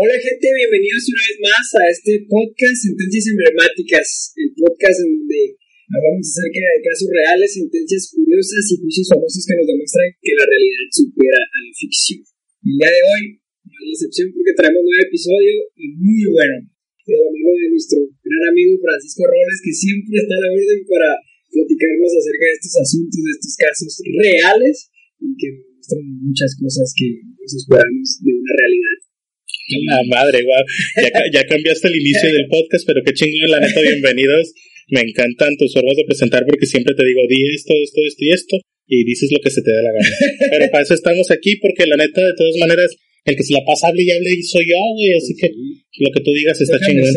Hola gente, bienvenidos una vez más a este podcast Sentencias Emblemáticas, el podcast en donde hablamos acerca de casos reales, sentencias curiosas y juicios famosos que nos demuestran que la realidad supera a la ficción. El día de hoy, no hay excepción porque traemos un nuevo episodio muy bueno. De la mano de nuestro gran amigo Francisco Robles, que siempre está a la orden para platicarnos acerca de estos asuntos, de estos casos reales y que muestran muchas cosas que nos esperamos de una realidad. La madre, guau. Ya, ya, cambiaste el inicio del podcast, pero qué chingón, la neta, bienvenidos. Me encantan tus formas de presentar porque siempre te digo, di esto, esto, esto y esto, y dices lo que se te dé la gana. Pero para eso estamos aquí, porque la neta, de todas maneras, el que se la pasa hable y hable soy yo, güey, así que lo que tú digas está chingón.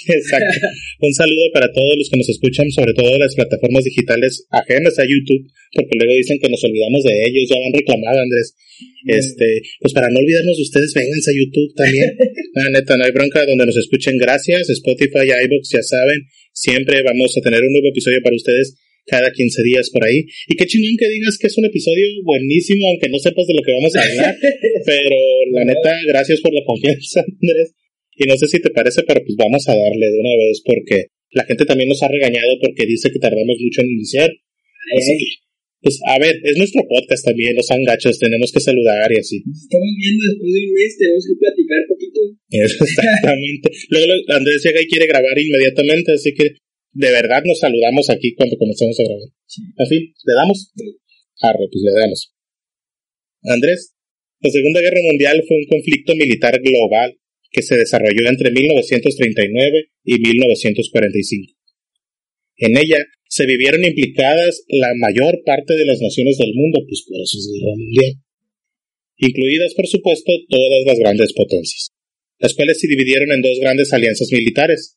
Exacto. Un saludo para todos los que nos escuchan, sobre todo de las plataformas digitales ajenas a YouTube, porque luego dicen que nos olvidamos de ellos, ya han reclamado, Andrés. Este, pues para no olvidarnos de ustedes, vénganse a YouTube también. La neta, no hay bronca donde nos escuchen. Gracias. Spotify, iBox, ya saben. Siempre vamos a tener un nuevo episodio para ustedes cada 15 días por ahí. Y qué chingón que digas que es un episodio buenísimo, aunque no sepas de lo que vamos a hablar. pero la neta, gracias por la confianza, Andrés. Y no sé si te parece, pero pues vamos a darle de una vez porque la gente también nos ha regañado porque dice que tardamos mucho en iniciar. Así que, pues a ver, es nuestro podcast también, los angachos, tenemos que saludar y así. Estamos viendo después de un mes, tenemos que platicar poquito. Exactamente. Luego Andrés llega y quiere grabar inmediatamente, así que de verdad nos saludamos aquí cuando comenzamos a grabar. Sí. Así, ¿le damos? Arre, pues le damos. Andrés, la Segunda Guerra Mundial fue un conflicto militar global que se desarrolló entre 1939 y 1945. En ella se vivieron implicadas la mayor parte de las naciones del mundo, pues incluidas por supuesto todas las grandes potencias, las cuales se dividieron en dos grandes alianzas militares.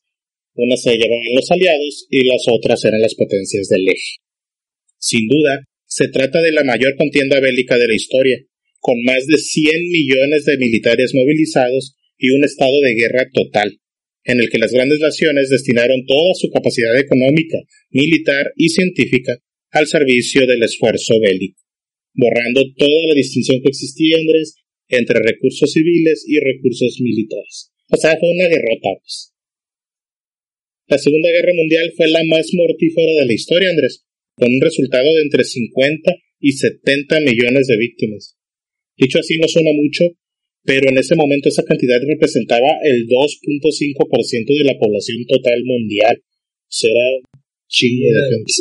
Una se llevaban los aliados y las otras eran las potencias del eje. Sin duda, se trata de la mayor contienda bélica de la historia, con más de 100 millones de militares movilizados y un estado de guerra total, en el que las grandes naciones destinaron toda su capacidad económica, militar y científica al servicio del esfuerzo bélico, borrando toda la distinción que existía, Andrés, entre recursos civiles y recursos militares. O sea, fue una derrota. Pues. La Segunda Guerra Mundial fue la más mortífera de la historia, Andrés, con un resultado de entre 50 y 70 millones de víctimas. Dicho así, no suena mucho, pero en ese momento esa cantidad representaba el 2.5% de la población total mundial. Será chingo de gente.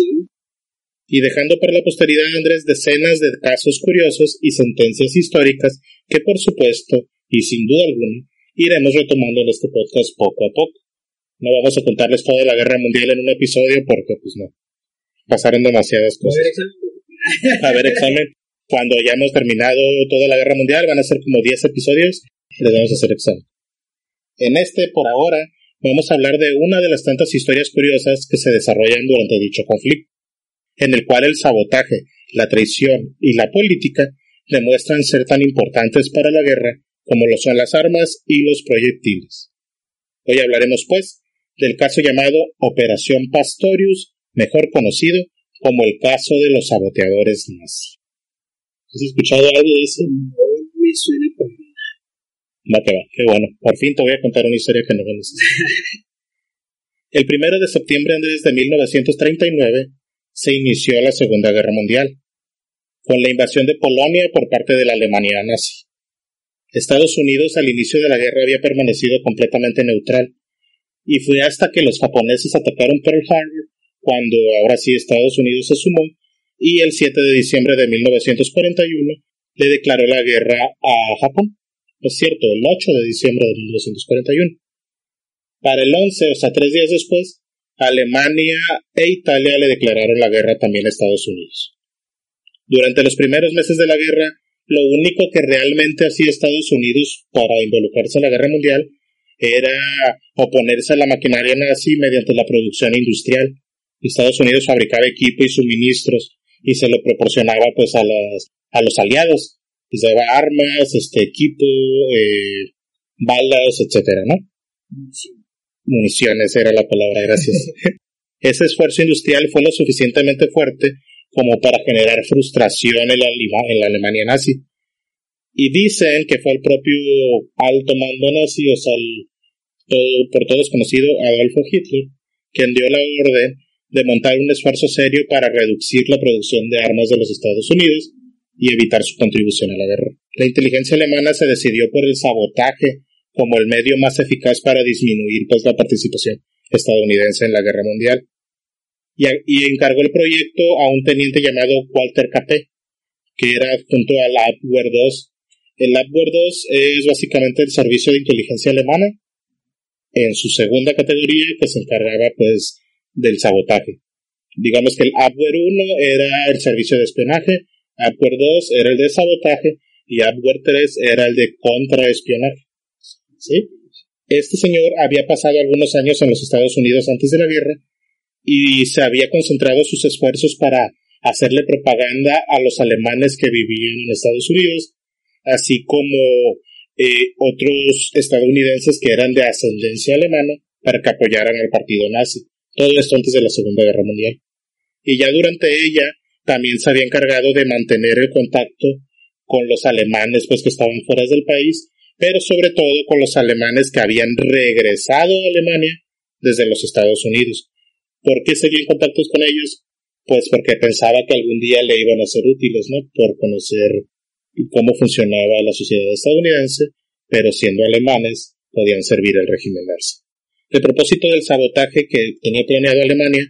Y dejando para la posteridad, Andrés, decenas de casos curiosos y sentencias históricas que, por supuesto, y sin duda alguna, iremos retomando en este podcast poco a poco. No vamos a contarles toda la guerra mundial en un episodio porque, pues no, pasaron demasiadas cosas. A ver, examen cuando hayamos terminado toda la guerra mundial, van a ser como 10 episodios, les vamos a hacer examen. En este, por ahora, vamos a hablar de una de las tantas historias curiosas que se desarrollan durante dicho conflicto, en el cual el sabotaje, la traición y la política demuestran ser tan importantes para la guerra como lo son las armas y los proyectiles. Hoy hablaremos, pues, del caso llamado Operación Pastorius, mejor conocido como el caso de los saboteadores nazis. ¿Has escuchado algo eso? No me suena que va, qué bueno. Por fin te voy a contar una historia que no conoces. El primero de septiembre de 1939 se inició la Segunda Guerra Mundial, con la invasión de Polonia por parte de la Alemania nazi. Estados Unidos al inicio de la guerra había permanecido completamente neutral, y fue hasta que los japoneses atacaron Pearl Harbor cuando ahora sí Estados Unidos se sumó y el 7 de diciembre de 1941 le declaró la guerra a Japón. Es cierto, el 8 de diciembre de 1941. Para el 11, o sea, tres días después, Alemania e Italia le declararon la guerra también a Estados Unidos. Durante los primeros meses de la guerra, lo único que realmente hacía Estados Unidos para involucrarse en la guerra mundial era oponerse a la maquinaria nazi mediante la producción industrial. Estados Unidos fabricaba equipo y suministros y se lo proporcionaba pues a, las, a los aliados. Se daba armas, este equipo, eh, balas, etcétera, ¿no? Municiones era la palabra, gracias. Ese esfuerzo industrial fue lo suficientemente fuerte como para generar frustración en la, en la Alemania nazi. Y dicen que fue el propio alto mando nazi, o sea, el, por todos conocido Adolfo Hitler, quien dio la orden de montar un esfuerzo serio para reducir la producción de armas de los Estados Unidos y evitar su contribución a la guerra. La inteligencia alemana se decidió por el sabotaje como el medio más eficaz para disminuir pues, la participación estadounidense en la guerra mundial y, encargó el proyecto a un teniente llamado Walter Capet, que era junto al Abwehr 2. El Abwehr 2 es básicamente el servicio de inteligencia alemana en su segunda categoría que se encargaba pues del sabotaje. Digamos que el Abwehr 1 era el servicio de espionaje, Abwehr 2 era el de sabotaje y Abwehr 3 era el de contraespionaje. ¿Sí? Este señor había pasado algunos años en los Estados Unidos antes de la guerra y se había concentrado sus esfuerzos para hacerle propaganda a los alemanes que vivían en Estados Unidos, así como eh, otros estadounidenses que eran de ascendencia alemana para que apoyaran al partido nazi. Todo esto antes de la Segunda Guerra Mundial. Y ya durante ella también se había encargado de mantener el contacto con los alemanes pues que estaban fuera del país, pero sobre todo con los alemanes que habían regresado a Alemania desde los Estados Unidos ¿Por qué seguía en contacto con ellos? Pues porque pensaba que algún día le iban a ser útiles, ¿no? Por conocer cómo funcionaba la sociedad estadounidense, pero siendo alemanes podían servir al régimen nazi. El propósito del sabotaje que tenía planeado Alemania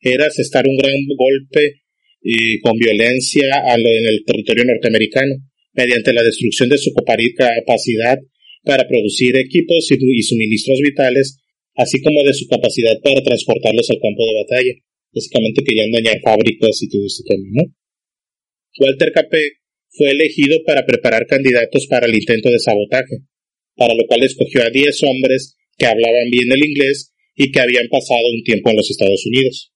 era asestar un gran golpe y con violencia en el territorio norteamericano, mediante la destrucción de su capacidad para producir equipos y suministros vitales así como de su capacidad para transportarlos al campo de batalla. Básicamente querían dañar fábricas y todo este tema. Walter Capet fue elegido para preparar candidatos para el intento de sabotaje, para lo cual escogió a 10 hombres que hablaban bien el inglés y que habían pasado un tiempo en los Estados Unidos.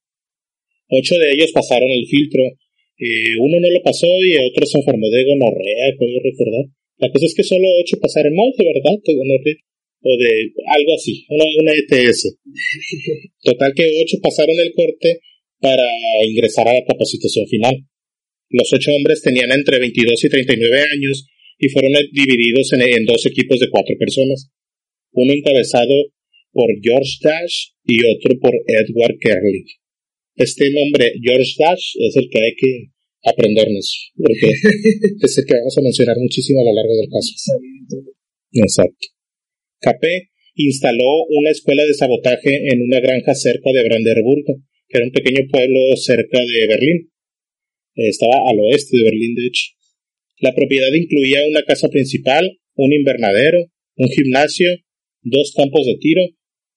Ocho de ellos pasaron el filtro, eh, uno no lo pasó y otro se enfermó de gonorrea, puedo recordar. La cosa es que solo ocho pasaron, no, de verdad, que gonorrea o de algo así, una ETS. Total que ocho pasaron el corte para ingresar a la capacitación final. Los ocho hombres tenían entre 22 y 39 años y fueron divididos en, dos equipos de cuatro personas, uno encabezado por George Dash y otro por Edward Kerling. Este nombre, George Dash, es el que hay que aprendernos, porque es el que vamos a mencionar muchísimo a lo largo del caso. Exacto. Capé instaló una escuela de sabotaje en una granja cerca de Brandenburgo, que era un pequeño pueblo cerca de Berlín. Estaba al oeste de Berlín, de hecho. La propiedad incluía una casa principal, un invernadero, un gimnasio, dos campos de tiro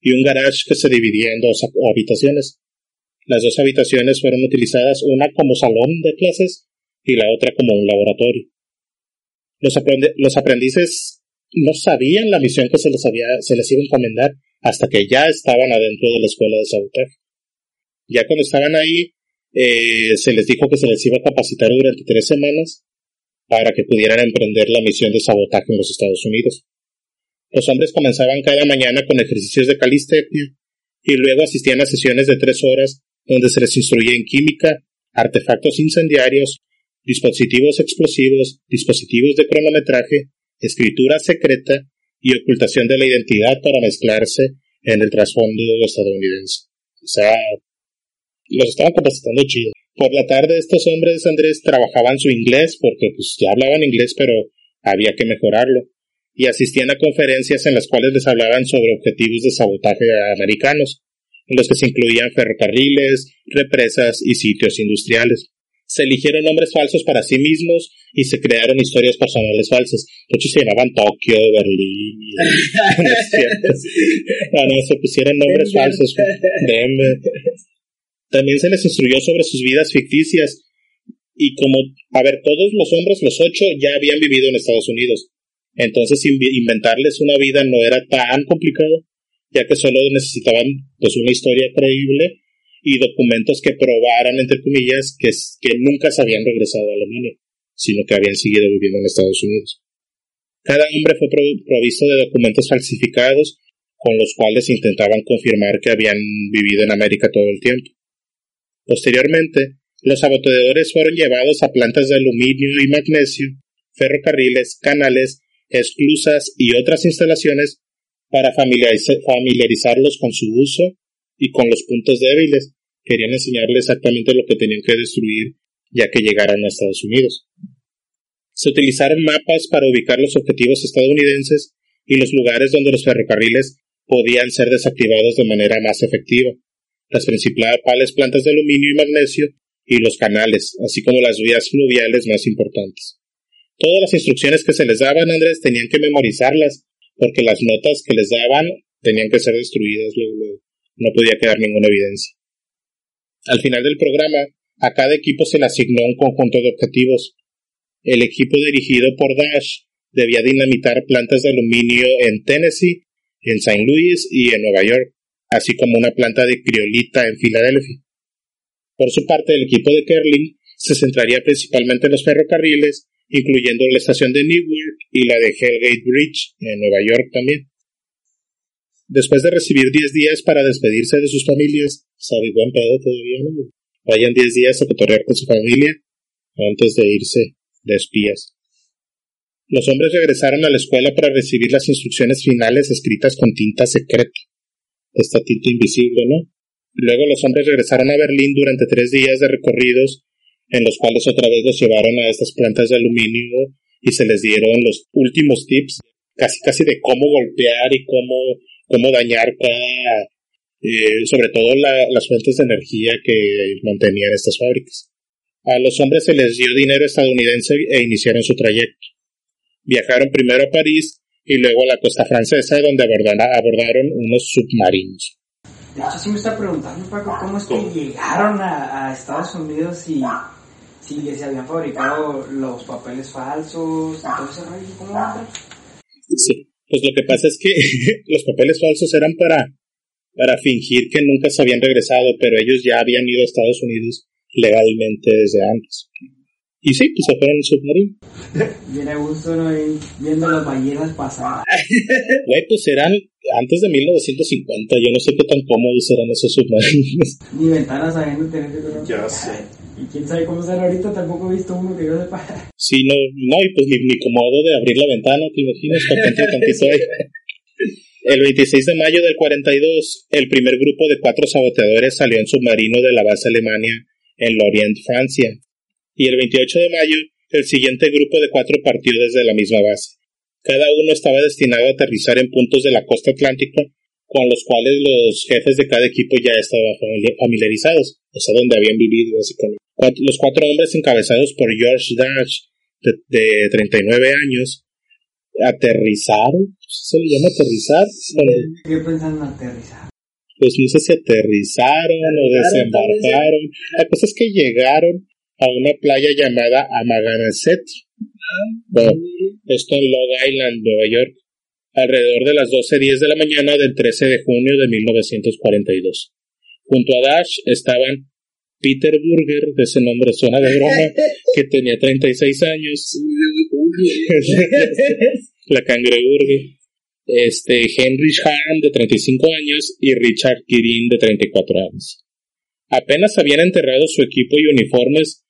y un garage que se dividía en dos habitaciones. Las dos habitaciones fueron utilizadas una como salón de clases y la otra como un laboratorio. Los, aprendices no sabían la misión que se les, había, se les iba a encomendar hasta que ya estaban adentro de la escuela de sabotaje. Ya cuando estaban ahí, eh, se les dijo que se les iba a capacitar durante tres semanas para que pudieran emprender la misión de sabotaje en los Estados Unidos. Los hombres comenzaban cada mañana con ejercicios de calistenia y luego asistían a sesiones de tres horas donde se les instruía en química, artefactos incendiarios, dispositivos explosivos, dispositivos de cronometraje escritura secreta y ocultación de la identidad para mezclarse en el trasfondo estadounidense. O sea, los estaban capacitando chido. Por la tarde estos hombres, Andrés, trabajaban su inglés porque pues ya hablaban inglés, pero había que mejorarlo. Y asistían a conferencias en las cuales les hablaban sobre objetivos de sabotaje americanos, en los que se incluían ferrocarriles, represas y sitios industriales se eligieron nombres falsos para sí mismos y se crearon historias personales falsas. De hecho, se llamaban Tokio, Berlín. no, no, se pusieron nombres falsos. También se les instruyó sobre sus vidas ficticias. Y como, a ver, todos los hombres, los ocho, ya habían vivido en Estados Unidos. Entonces, inventarles una vida no era tan complicado, ya que solo necesitaban pues una historia creíble y documentos que probaran, entre comillas, que, que nunca se habían regresado a Alemania, sino que habían seguido viviendo en Estados Unidos. Cada hombre fue provisto de documentos falsificados con los cuales intentaban confirmar que habían vivido en América todo el tiempo. Posteriormente, los saboteadores fueron llevados a plantas de aluminio y magnesio ferrocarriles, canales, esclusas y otras instalaciones para familiarizarlos con su uso y con los puntos débiles. Querían enseñarles exactamente lo que tenían que destruir ya que llegaran a Estados Unidos. Se utilizaron mapas para ubicar los objetivos estadounidenses y los lugares donde los ferrocarriles podían ser desactivados de manera más efectiva, las principales plantas de aluminio y magnesio y los canales, así como las vías fluviales más importantes. Todas las instrucciones que se les daban, Andrés, tenían que memorizarlas, porque las notas que les daban tenían que ser destruidas, no podía quedar ninguna evidencia. Al final del programa, a cada equipo se le asignó un conjunto de objetivos. El equipo dirigido por Dash debía dinamitar plantas de aluminio en Tennessee, en St. Louis y en Nueva York, así como una planta de criolita en Filadelfia. Por su parte, el equipo de Kerling se centraría principalmente en los ferrocarriles, incluyendo la estación de Newark y la de Hellgate Bridge, en Nueva York también. Después de recibir 10 días para despedirse de sus familias, sabe buen pedo todavía, ¿no? Vayan 10 días a cotorrear con su familia antes de irse de espías. Los hombres regresaron a la escuela para recibir las instrucciones finales escritas con tinta secreta. Esta tinta invisible, ¿no? Luego los hombres regresaron a Berlín durante tres días de recorridos, en los cuales otra vez los llevaron a estas plantas de aluminio y se les dieron los últimos tips, casi casi de cómo golpear y cómo, cómo dañar cada, eh, sobre todo las fuentes de energía que mantenían estas fábricas. A los hombres se les dio dinero estadounidense e iniciaron su trayecto. Viajaron primero a París y luego a la costa francesa donde abordaron unos submarinos. De hecho, sí me está preguntando, Paco, cómo es que llegaron a, Estados Unidos y si les habían fabricado los papeles falsos y todo ese ¿Cómo Sí, pues lo que pasa es que los papeles falsos eran para para fingir que nunca se habían regresado, pero ellos ya habían ido a Estados Unidos legalmente desde antes. Y sí, pues se fueron en submarino. Viene a gusto, ¿no? Viendo las ballenas pasar. Güey, pues eran antes de 1950. Yo no sé qué tan cómodos eran esos submarinos. Ni ventanas sabiendo tener que Ya sé. Y quién sabe cómo será ahorita, tampoco he visto uno que yo sepa. Sí, no, no, y pues ni, ni de abrir la ventana, ¿te imaginas? El 26 de mayo del 42, el primer grupo de cuatro saboteadores salió en submarino de la base Alemania en Lorient, Francia. Y el 28 de mayo, el siguiente grupo de cuatro partió desde la misma base. Cada uno estaba destinado a aterrizar en puntos de la costa atlántica con los cuales los jefes de cada equipo ya estaban familiarizados, o sea, donde habían vivido básicamente. Los cuatro hombres encabezados por George Dash, de, de 39 años, aterrizaron, ¿se le llama aterrizar? ¿Qué pensan en aterrizar? Pues no sé si aterrizaron o desembarcaron. La cosa es que llegaron a una playa llamada Amagansett. Bueno, esto en Long Island, Nueva York, alrededor de las 12.10 de la mañana del 13 de junio de 1942. Junto a Dash estaban Peter Burger, de ese nombre suena de broma, que tenía 36 años. la cangreburger. Este, Henry Hahn, de 35 años, y Richard Kirin, de 34 años. Apenas habían enterrado su equipo y uniformes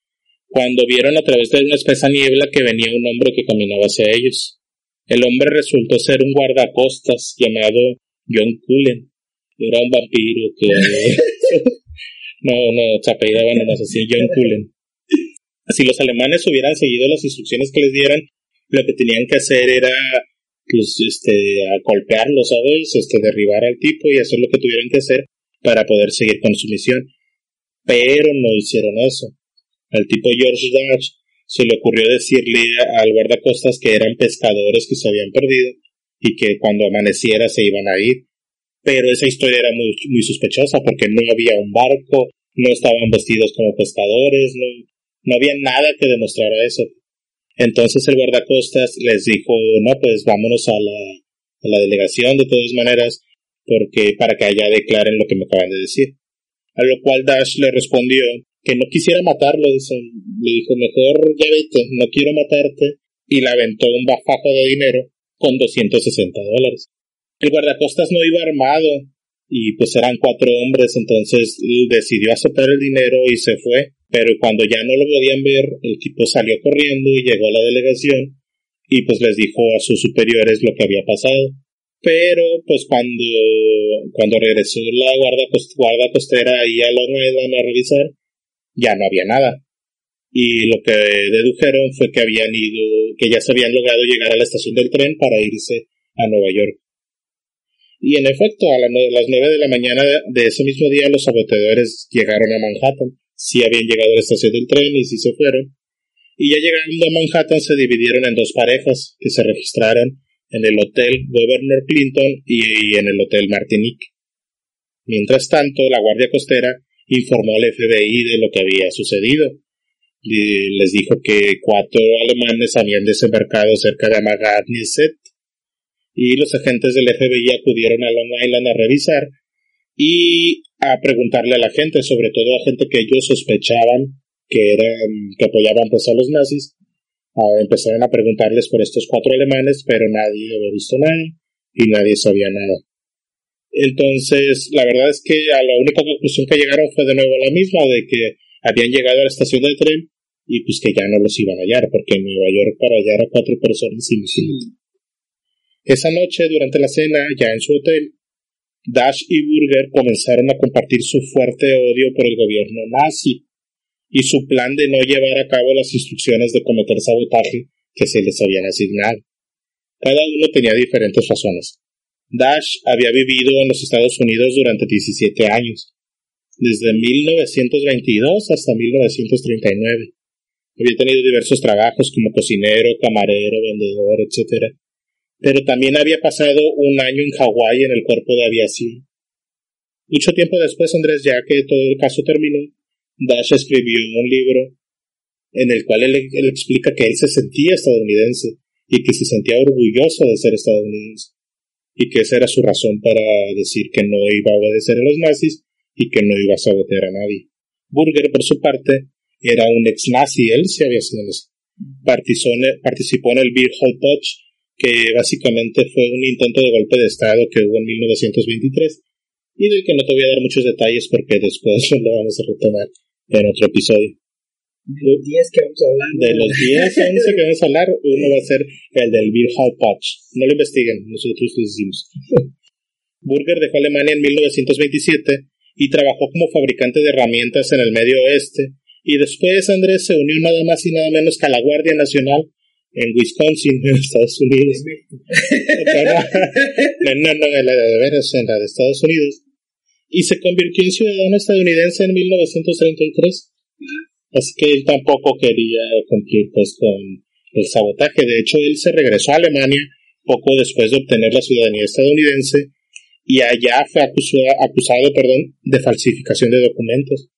cuando vieron a través de una espesa niebla que venía un hombre que caminaba hacia ellos. El hombre resultó ser un guardacostas llamado John Cullen. Era un vampiro que... no, no, se apellidaban nomás así, John Cullen. Si los alemanes hubieran seguido las instrucciones que les dieran, lo que tenían que hacer era pues este golpearlo, ¿sabes? Este derribar al tipo y hacer lo que tuvieran que hacer para poder seguir con su misión. Pero no hicieron eso. Al tipo George Dodge se le ocurrió decirle al guardacostas que eran pescadores que se habían perdido y que cuando amaneciera se iban a ir. Pero esa historia era muy, muy sospechosa porque no había un barco, no estaban vestidos como pescadores, no, no había nada que demostrara eso. Entonces el guardacostas les dijo, no, pues vámonos a la, a la delegación de todas maneras, porque para que allá declaren lo que me acaban de decir. A lo cual Dash le respondió que no quisiera matarlo, le dijo, mejor ya vete, no quiero matarte, y le aventó un bajajo de dinero con 260 dólares. El guardacostas no iba armado, y pues eran cuatro hombres, entonces decidió aceptar el dinero y se fue Pero cuando ya no lo podían ver, el tipo salió corriendo y llegó a la delegación y pues les dijo a sus superiores lo que había pasado. Pero pues cuando, cuando regresó la guarda, guarda costera ahí a la rueda a revisar, ya no había nada. Y lo que dedujeron fue que habían ido, que ya se habían logrado llegar a la estación del tren para irse a Nueva York. Y en efecto, a las nueve de la mañana de ese mismo día los saboteadores llegaron a Manhattan. Sí habían llegado a la estación del tren y sí se fueron. Y ya llegando a Manhattan se dividieron en dos parejas que se registraron en el Hotel Governor Clinton y en el Hotel Martinique. Mientras tanto, la Guardia Costera informó al FBI de lo que había sucedido. Les dijo que cuatro alemanes habían desembarcado cerca de Amagat y los agentes del FBI acudieron a Long Island a revisar y a preguntarle a la gente, sobre todo a gente que ellos sospechaban que eran que apoyaban pues a los nazis, empezaron a preguntarles por estos cuatro alemanes, pero nadie había visto nada y nadie sabía nada. Entonces, la verdad es que a la única conclusión que llegaron fue de nuevo la misma, de que habían llegado a la estación del tren y pues que ya no los iban a hallar, porque en Nueva York para hallar a cuatro personas imposible. Esa noche, durante la cena, ya en su hotel, Dash y Burger comenzaron a compartir su fuerte odio por el gobierno nazi y su plan de no llevar a cabo las instrucciones de cometer sabotaje que se les habían asignado. Cada uno tenía diferentes razones. Dash había vivido en los Estados Unidos durante 17 años, desde 1922 hasta 1939. Había tenido diversos trabajos como cocinero, camarero, vendedor, etc. Pero también había pasado un año en Hawái en el cuerpo de aviación. Mucho tiempo después, Andrés, ya que todo el caso terminó, Dash escribió un libro en el cual él, explica que él se sentía estadounidense y que se sentía orgulloso de ser estadounidense y que esa era su razón para decir que no iba a obedecer a los nazis y que no iba a sabotear a nadie. Burger, por su parte, era un ex nazi, él se había sido Participó en el Beer Hall Touch, que básicamente fue un intento de golpe de Estado que hubo en 1923 y del que no te voy a dar muchos detalles porque después lo vamos a retomar en otro episodio. De los 10 que vamos a hablar. De los 10 11 que vamos a hablar, uno va a ser el del Beer Hall Touch. No lo investiguen, nosotros lo hicimos. Burger dejó Alemania en 1927 y trabajó como fabricante de herramientas en el Medio Oeste. Y después Andrés se unió nada más y nada menos que a la Guardia Nacional en Wisconsin, en Estados Unidos. no, no, de veras, en la de Estados Unidos. Y se convirtió en ciudadano estadounidense en 1933. Así que él tampoco quería cumplir pues con el sabotaje. De hecho, él se regresó a Alemania poco después de obtener la ciudadanía estadounidense y allá fue acusado, acusado perdón, de falsificación de documentos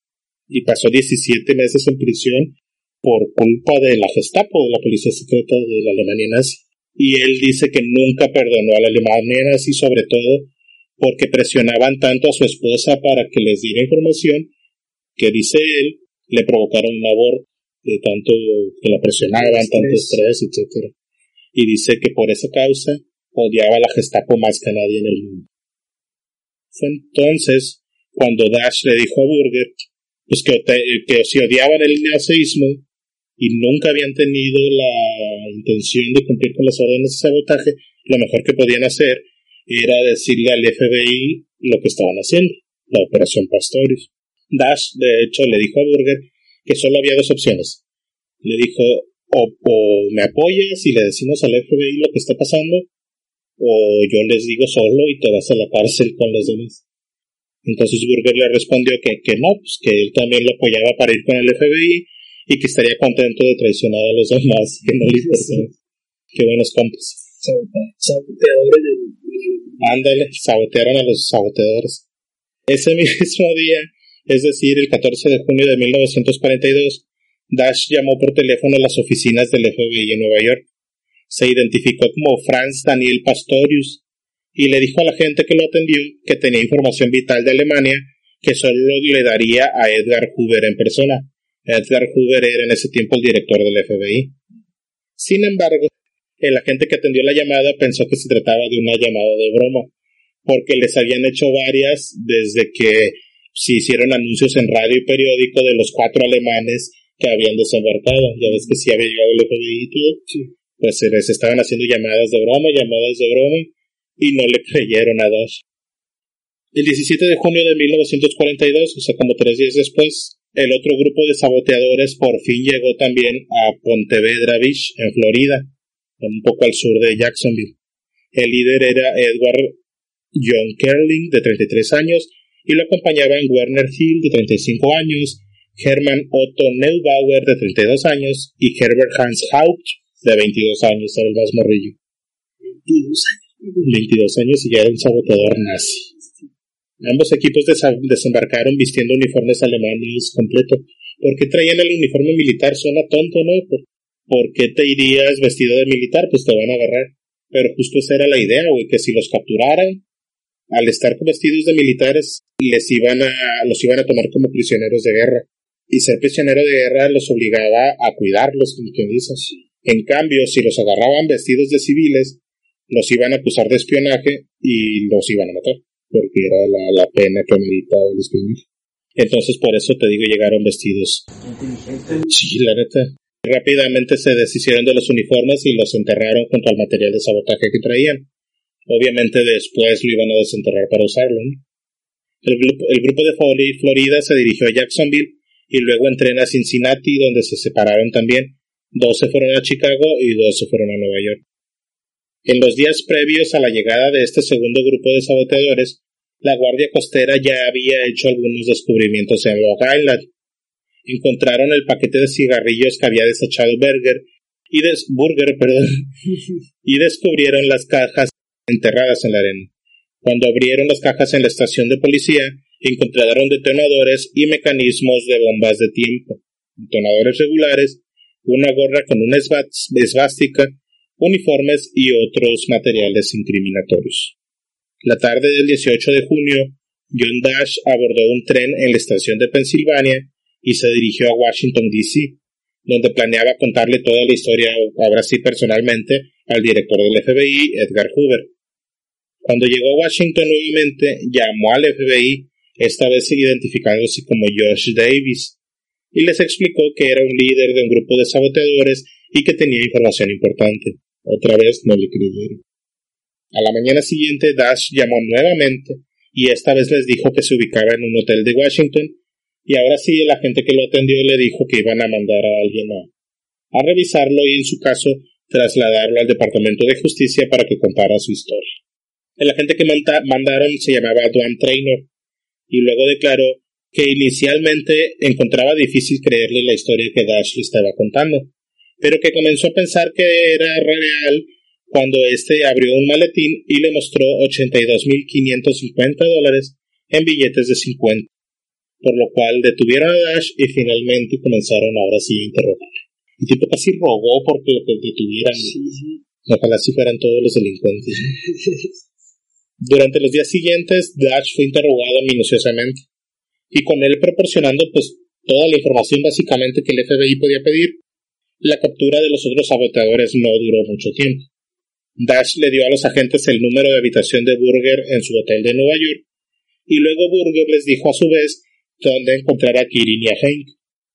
y pasó 17 meses en prisión por culpa de la Gestapo, de la policía secreta de la Alemania nazi. Y él dice que nunca perdonó a la Alemania nazi, sobre todo porque presionaban tanto a su esposa para que les diera información que dice él le provocaron un aborto de tanto que la presionaban, tanto estrés, etc. Y dice que por esa causa odiaba a la Gestapo más que a nadie en el mundo. Fue entonces cuando Dash le dijo a Burger pues que, que si odiaban el nazismo y nunca habían tenido la intención de cumplir con las órdenes de sabotaje, lo mejor que podían hacer era decirle al FBI lo que estaban haciendo, la operación Pastorius. Dash, de hecho, le dijo a Burger que solo había dos opciones. Le dijo, o, me apoyas y le decimos al FBI lo que está pasando, o yo les digo solo y te vas a la cárcel con los demás. Entonces Burger le respondió que, que no, pues que él también lo apoyaba para ir con el FBI y que estaría contento de traicionar a los demás, que no les Qué buenos compas. Saboteadores. Ándale, sabotearon a los saboteadores. Ese mismo día, es decir, el 14 de junio de 1942, Dash llamó por teléfono a las oficinas del FBI en Nueva York. Se identificó como Franz Daniel Pastorius y le dijo a la gente que lo atendió que tenía información vital de Alemania que solo le daría a Edgar Hoover en persona. Edgar Hoover era en ese tiempo el director del FBI. Sin embargo, el agente que atendió la llamada pensó que se trataba de una llamada de broma, porque les habían hecho varias desde que se hicieron anuncios en radio y periódico de los cuatro alemanes que habían desembarcado. Ya ves que sí había llegado el FBI y todo. Pues se les estaban haciendo llamadas de broma, llamadas de broma, y no le creyeron a Dash. El 17 de junio de 1942, o sea, como tres días después, el otro grupo de saboteadores por fin llegó también a Pontevedra Beach, en Florida, un poco al sur de Jacksonville. El líder era Edward John Kerling, de 33 años, y lo acompañaban Werner Hill, de 35 años, Hermann Otto Neubauer, de 32 años, y Herbert Hans Haupt, de 22 años, era el más morrillo. 22 años. 22 años y ya era un saboteador nazi. Ambos equipos desembarcaron vistiendo uniformes alemanes completo. ¿Por qué traían el uniforme militar? Suena tonto, ¿no? ¿Por, qué te irías vestido de militar? Pues te van a agarrar. Pero justo esa era la idea, güey, que si los capturaran, al estar vestidos de militares, les iban a, los iban a tomar como prisioneros de guerra. Y ser prisionero de guerra los obligaba a cuidarlos, como quien dices. En cambio, si los agarraban vestidos de civiles, los iban a acusar de espionaje y los iban a matar porque era la, pena que meritaba el espionaje. Entonces, por eso te digo, llegaron vestidos. Sí, la neta. Rápidamente se deshicieron de los uniformes y los enterraron junto al material de sabotaje que traían. Obviamente después lo iban a desenterrar para usarlo. El, el, grupo de Florida se dirigió a Jacksonville y luego entrena a Cincinnati, donde se separaron también. Dos se fueron a Chicago y dos se fueron a Nueva York. En los días previos a la llegada de este segundo grupo de saboteadores, la Guardia Costera ya había hecho algunos descubrimientos en Long Island. Encontraron el paquete de cigarrillos que había desechado Berger y Burger y descubrieron las cajas enterradas en la arena. Cuando abrieron las cajas en la estación de policía, encontraron detonadores y mecanismos de bombas de tiempo, detonadores regulares, una gorra con una esvástica uniformes y otros materiales incriminatorios. La tarde del 18 de junio, John Dash abordó un tren en la estación de Pensilvania y se dirigió a Washington, D.C., donde planeaba contarle toda la historia, ahora sí personalmente, al director del FBI, Edgar Hoover. Cuando llegó a Washington nuevamente, llamó al FBI, esta vez identificándose como Josh Davis, y les explicó que era un líder de un grupo de saboteadores y que tenía información importante. Otra vez no le creyeron. A la mañana siguiente Dash llamó nuevamente y esta vez les dijo que se ubicaba en un hotel de Washington y ahora sí la gente que lo atendió le dijo que iban a mandar a alguien a, a revisarlo y en su caso trasladarlo al Departamento de Justicia para que contara su historia. El agente que mandaron se llamaba Duane Traynor y luego declaró que inicialmente encontraba difícil creerle la historia que Dash le estaba contando, pero que comenzó a pensar que era real cuando éste abrió un maletín y le mostró 82.550 dólares en billetes de 50, por lo cual detuvieron a Dash y finalmente comenzaron ahora sí a interrogar. El tipo casi rogó porque lo detuvieran. Sí, sí. Ojalá si fueran todos los delincuentes. Durante los días siguientes, Dash fue interrogado minuciosamente y con él proporcionando pues toda la información básicamente que el FBI podía pedir la captura de los otros saboteadores no duró mucho tiempo. Dash le dio a los agentes el número de habitación de Burger en su hotel de Nueva York, y luego Burger les dijo a su vez dónde encontrar a Kirin y a Hank.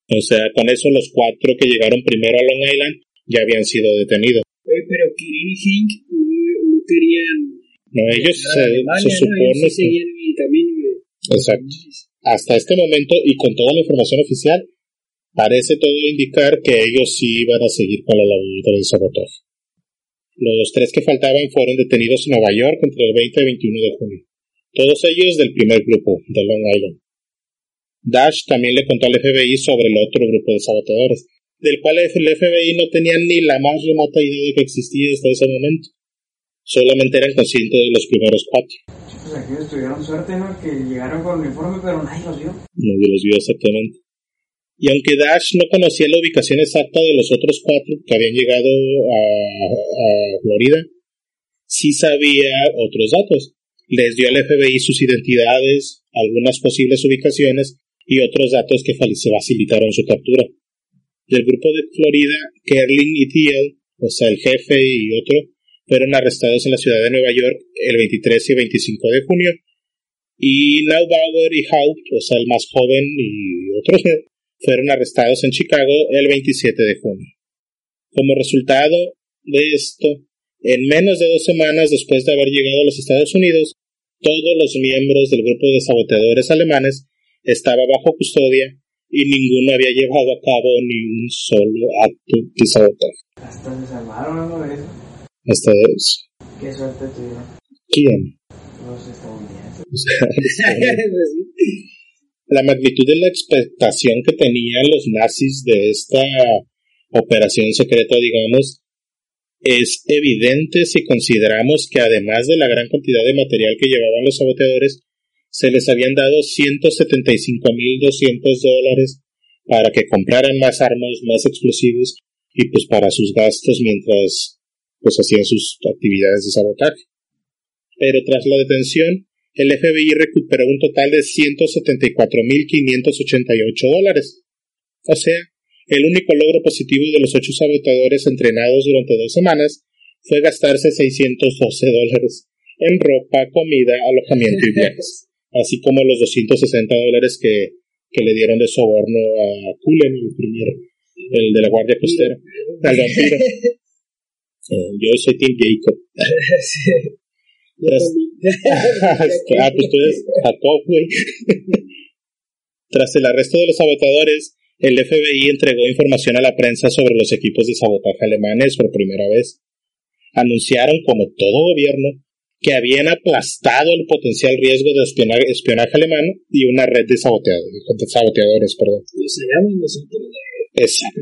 O sea, con eso los cuatro que llegaron primero a Long Island ya habían sido detenidos. Eh, pero Kirin y Hank no, querían... No, ellos se, supone que... También... Exacto. Hasta este momento, y con toda la información oficial, Parece todo indicar que ellos sí iban a seguir con la labor del sabotaje. Los tres que faltaban fueron detenidos en Nueva York entre el 20 y 21 de junio, todos ellos del primer grupo, de Long Island. Dash también le contó al FBI sobre el otro grupo de sabotadores, del cual el FBI no tenía ni la más remota idea de que existía hasta ese momento. Solamente eran conscientes de los primeros cuatro. Pues aquí tuvieron suerte, ¿no? Que llegaron con uniforme, pero nadie los vio. Nadie los vio exactamente y aunque Dash no conocía la ubicación exacta de los otros cuatro que habían llegado a, Florida, sí sabía otros datos. Les dio al FBI sus identidades, algunas posibles ubicaciones y otros datos que facilitaron su captura. Del grupo de Florida, Kerlin y Thiel, o sea, el jefe y otro, fueron arrestados en la ciudad de Nueva York el 23 y 25 de junio Y Neubauer y Haupt, o sea, el más joven y otros, fueron arrestados en Chicago el 27 de junio. Como resultado de esto, en menos de dos semanas después de haber llegado a los Estados Unidos, todos los miembros del grupo de saboteadores alemanes estaban bajo custodia y ninguno había llevado a cabo ni un solo acto de sabotaje. Hasta se salvaron, ¿no? Eso. Hasta eso. Qué suerte tuvieron ¿Quién? los estadounidenses. La magnitud de la expectación que tenían los nazis de esta operación secreta, digamos, es evidente si consideramos que además de la gran cantidad de material que llevaban los saboteadores, se les habían dado 175.200 dólares para que compraran más armas, más explosivos y pues para sus gastos mientras pues hacían sus actividades de sabotaje. Pero tras la detención, el FBI recuperó un total de 174.588 dólares. O sea, el único logro positivo de los ocho saboteadores entrenados durante dos semanas fue gastarse 612 dólares en ropa, comida, alojamiento y viajes, así como los 260 dólares que, que le dieron de soborno a Cullen, el primero, el de la Guardia Costera, al vampiro. Eh, yo soy Tim Jacob. Tras- ah, pues tú eres Jacob, güey. Tras el arresto de los sabotadores, el FBI entregó información a la prensa sobre los equipos de sabotaje alemanes por primera vez. Anunciaron, como todo gobierno, que habían aplastado el potencial riesgo de espionaje, espionaje alemán y una red de saboteadores, de perdón. Exacto.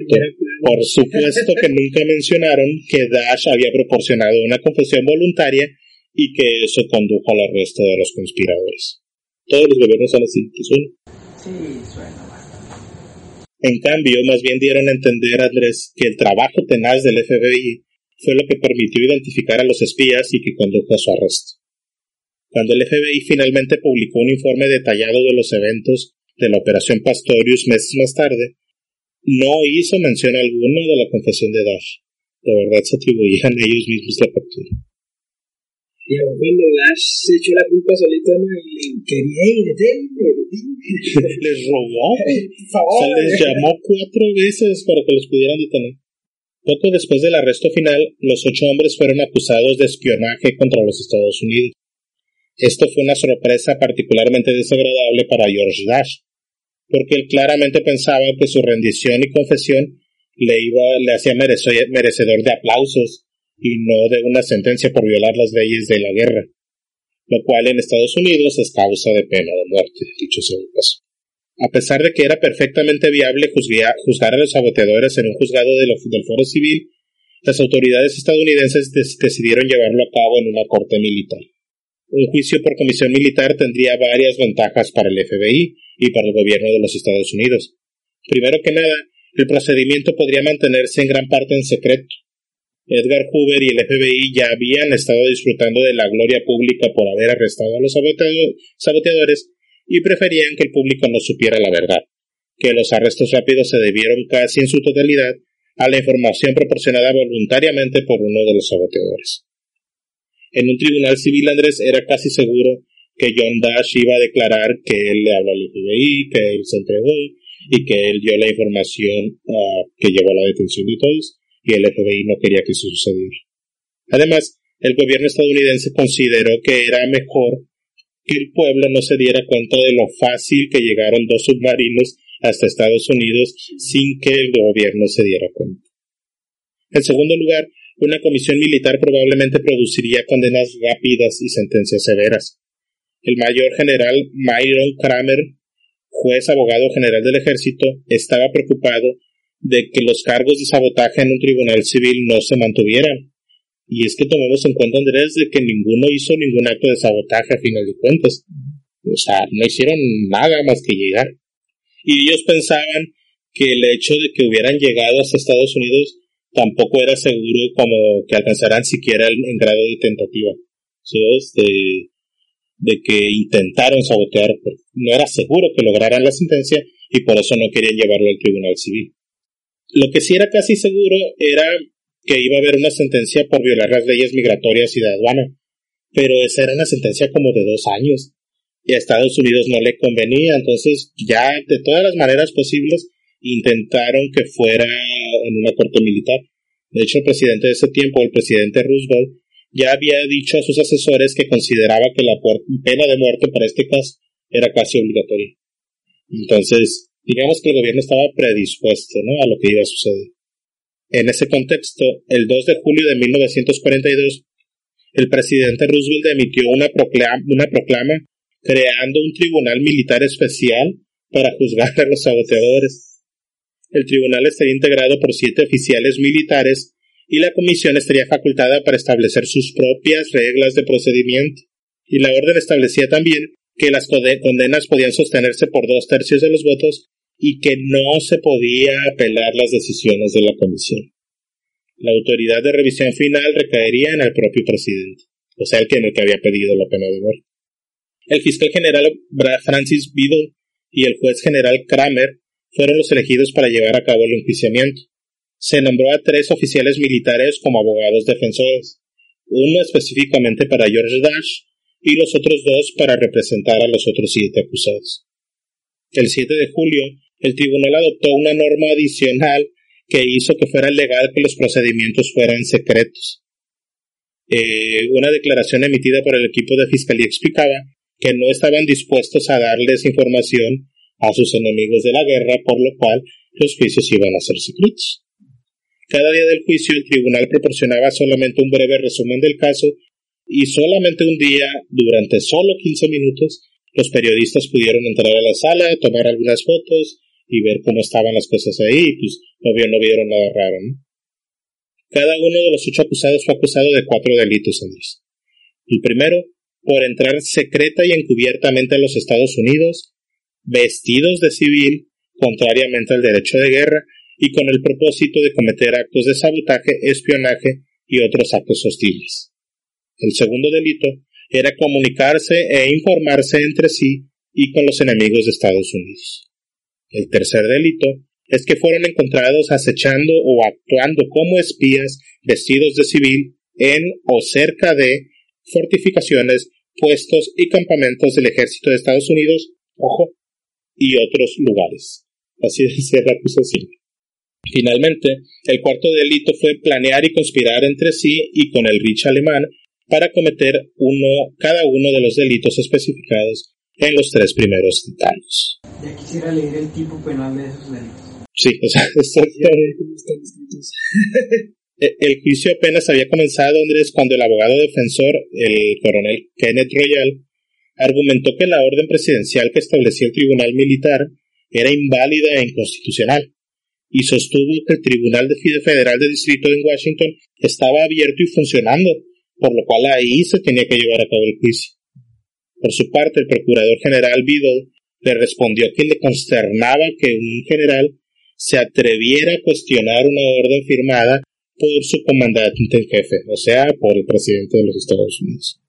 Por supuesto que nunca mencionaron que Daesh había proporcionado una confesión voluntaria y que eso condujo al arresto de los conspiradores. Todos los gobiernos son así, ¿te suena? Sí, suena bastante. En cambio, más bien dieron a entender, Andrés, que el trabajo tenaz del FBI fue lo que permitió identificar a los espías y que condujo a su arresto. Cuando el FBI finalmente publicó un informe detallado de los eventos de la Operación Pastorius meses más tarde, no hizo mención alguna de la confesión de Daesh. De verdad se atribuían ellos mismos la captura. Y cuando Dash se echó la culpa solito, ¿no? y quería ir, deténme. Les robó, favor. Se les llamó cuatro veces para que los pudieran detener. Poco después del arresto final, los ocho hombres fueron acusados de espionaje contra los Estados Unidos. Esto fue una sorpresa particularmente desagradable para George Dash, porque él claramente pensaba que su rendición y confesión le iba, le hacía merece- merecedor de aplausos y no de una sentencia por violar las leyes de la guerra, lo cual en Estados Unidos es causa de pena de muerte, dicho sea de paso. A pesar de que era perfectamente viable juzgar a los saboteadores en un juzgado del foro civil, las autoridades estadounidenses decidieron llevarlo a cabo en una corte militar. Un juicio por comisión militar tendría varias ventajas para el FBI y para el gobierno de los Estados Unidos. Primero que nada, el procedimiento podría mantenerse en gran parte en secreto. Edgar Hoover y el FBI ya habían estado disfrutando de la gloria pública por haber arrestado a los saboteadores y preferían que el público no supiera la verdad, que los arrestos rápidos se debieron casi en su totalidad a la información proporcionada voluntariamente por uno de los saboteadores. En un tribunal civil, Andrés era casi seguro que John Dash iba a declarar que él le habló al FBI, que él se entregó y que él dio la información ah, que llevó a la detención de todos y el FBI no quería que eso sucediera. Además, el gobierno estadounidense consideró que era mejor que el pueblo no se diera cuenta de lo fácil que llegaron dos submarinos hasta Estados Unidos sin que el gobierno se diera cuenta. En segundo lugar, una comisión militar probablemente produciría condenas rápidas y sentencias severas. El mayor general Myron Kramer, juez abogado general del ejército, estaba preocupado de que los cargos de sabotaje en un tribunal civil no se mantuvieran. Y es que tomemos en cuenta, Andrés, de que ninguno hizo ningún acto de sabotaje a final de cuentas. O sea, no hicieron nada más que llegar. Y ellos pensaban que el hecho de que hubieran llegado hasta Estados Unidos tampoco era seguro como que alcanzaran siquiera el, grado de tentativa. De, de que intentaron sabotear. No era seguro que lograran la sentencia y por eso no querían llevarlo al tribunal civil. Lo que sí era casi seguro era que iba a haber una sentencia por violar las leyes migratorias y de aduana, pero esa era una sentencia como de dos años. y a Estados Unidos no le convenía, entonces ya de todas las maneras posibles intentaron que fuera en una corte militar. De hecho, el presidente de ese tiempo, el presidente Roosevelt, ya había dicho a sus asesores que consideraba que la pena de muerte para este caso era casi obligatoria. Entonces, digamos que el gobierno estaba predispuesto ¿no? a lo que iba a suceder. En ese contexto, el 2 de julio de 1942, el presidente Roosevelt emitió una proclama, una proclama creando un tribunal militar especial para juzgar a los saboteadores. El tribunal estaría integrado por siete oficiales militares y la comisión estaría facultada para establecer sus propias reglas de procedimiento. Y la orden establecía también que las condenas podían sostenerse por dos tercios de los votos y que no se podía apelar las decisiones de la comisión. La autoridad de revisión final recaería en el propio presidente, o sea, el que, el que había pedido la pena de muerte. El fiscal general Francis Biddle y el juez general Kramer fueron los elegidos para llevar a cabo el enjuiciamiento. Se nombró a tres oficiales militares como abogados defensores, uno específicamente para George Dash y los otros dos para representar a los otros siete acusados. El 7 de julio, el tribunal adoptó una norma adicional que hizo que fuera legal que los procedimientos fueran secretos. Eh, una declaración emitida por el equipo de fiscalía explicaba que no estaban dispuestos a darles información a sus enemigos de la guerra, por lo cual los juicios iban a ser secretos. Cada día del juicio el tribunal proporcionaba solamente un breve resumen del caso y solamente un día, durante solo 15 minutos, los periodistas pudieron entrar a la sala, tomar algunas fotos y ver cómo estaban las cosas ahí, pues no, no vieron nada raro. Cada uno de los ocho acusados fue acusado de cuatro delitos, Andrés. El primero, por entrar secreta y encubiertamente a los Estados Unidos, vestidos de civil, contrariamente al derecho de guerra, y con el propósito de cometer actos de sabotaje, espionaje y otros actos hostiles. El segundo delito era comunicarse e informarse entre sí y con los enemigos de Estados Unidos. El tercer delito es que fueron encontrados acechando o actuando como espías vestidos de civil en o cerca de fortificaciones, puestos y campamentos del ejército de Estados Unidos, ojo, y otros lugares. Así decía la acusación. Finalmente, el cuarto delito fue planear y conspirar entre sí y con el Rich alemán para cometer uno, cada uno de los delitos especificados en los tres primeros años. Ya quisiera leer el tipo penal de esos delitos. Sí, o sea, el juicio apenas había comenzado, Andrés, cuando el abogado defensor, el coronel Kenneth Royal, argumentó que la orden presidencial que establecía el tribunal militar era inválida e inconstitucional y sostuvo que el Tribunal de Federal de Distrito en Washington estaba abierto y funcionando, por lo cual ahí se tenía que llevar a cabo el juicio. Por su parte, el procurador general Biddle le respondió que le consternaba que un general se atreviera a cuestionar una orden firmada por su comandante en jefe, o sea, por el presidente de los Estados Unidos.